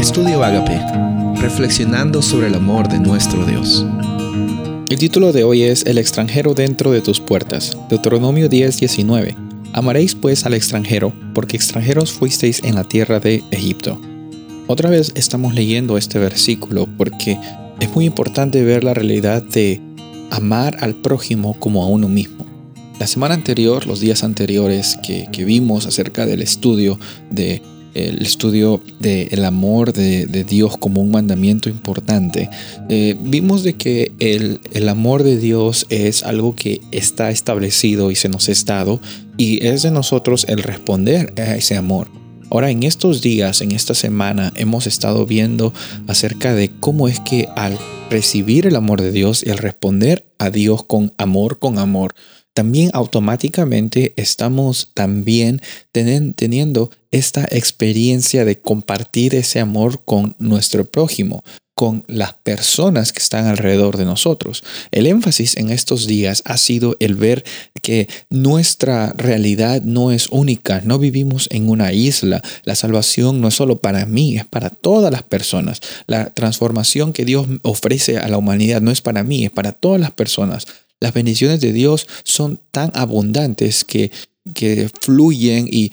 Estudio Agape, reflexionando sobre el amor de nuestro Dios. El título de hoy es El extranjero dentro de tus puertas, Deuteronomio 10:19. Amaréis pues al extranjero, porque extranjeros fuisteis en la tierra de Egipto. Otra vez estamos leyendo este versículo porque es muy importante ver la realidad de amar al prójimo como a uno mismo. La semana anterior, los días anteriores que, vimos acerca del estudio de el estudio del amor de, Dios como un mandamiento importante, eh, vimos de que el, el, amor de Dios es algo que está establecido y se nos ha dado y es de nosotros el responder a ese amor. Ahora, en estos días, en esta semana, hemos estado viendo acerca de cómo es que al recibir el amor de Dios y al responder a Dios con amor, con amor, también automáticamente estamos también teniendo esta experiencia de compartir ese amor con nuestro prójimo, con las personas que están alrededor de nosotros. El énfasis en estos días ha sido el ver que nuestra realidad no es única, no vivimos en una isla. La salvación no es solo para mí, es para todas las personas. La transformación que Dios ofrece a la humanidad no es para mí, es para todas las personas. Las bendiciones de Dios son tan abundantes que, que fluyen y,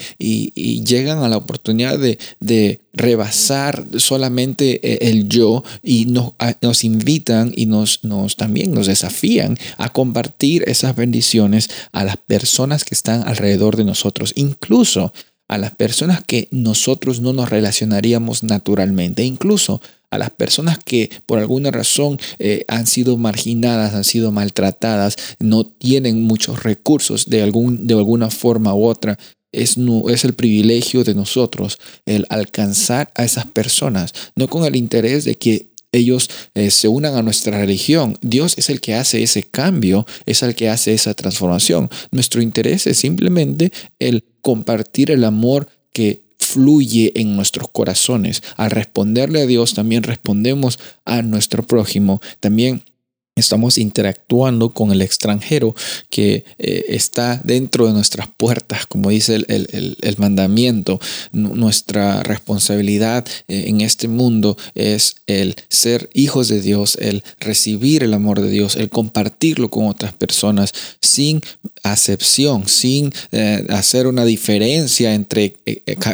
llegan a la oportunidad de, rebasar solamente eh, el yo y nos, nos invitan y nos, nos, también nos desafían a compartir esas bendiciones a las personas que están alrededor de nosotros, incluso a las personas que nosotros no nos relacionaríamos naturalmente, incluso a las personas que por alguna razón eh, han sido marginadas, han sido maltratadas, no tienen muchos recursos de, algún, de alguna forma u otra. Es, no, es el privilegio de nosotros el alcanzar a esas personas, no con el interés de que ellos eh, se unan a nuestra religión. Dios es el que hace ese cambio, es el que hace esa transformación. Nuestro interés es simplemente el compartir el amor que fluye en nuestros corazones. Al responderle a Dios, también respondemos a nuestro prójimo. También Estamos interactuando con el extranjero que eh, está dentro de nuestras puertas, como dice el, mandamiento. nuestra responsabilidad eh, en este mundo es el ser hijos de Dios, el recibir el amor de Dios, el compartirlo con otras personas sin acepción, sin eh, hacer una diferencia entre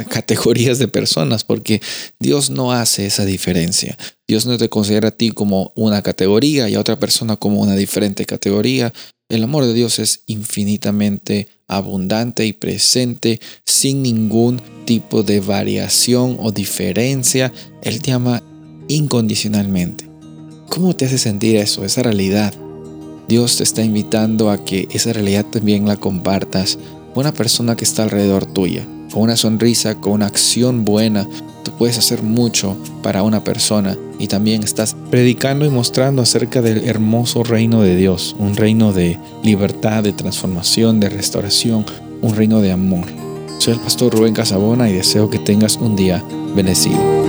categorías de personas, porque Dios no hace esa diferencia. Dios no te considera a ti como una categoría y a otra persona como una diferente categoría. El amor de Dios es infinitamente abundante y presente sin ningún tipo de variación o diferencia. Él te ama incondicionalmente. ¿Cómo te hace sentir eso, esa realidad? Dios te está invitando a que esa realidad también la compartas con una persona que está alrededor tuya, con una sonrisa, con una acción buena, Tú puedes hacer mucho para una persona y también estás predicando y mostrando acerca del hermoso reino de Dios, un reino de libertad, de transformación, de restauración, un reino de amor. Soy el pastor Rubén Casabona y deseo que tengas un día bendecido.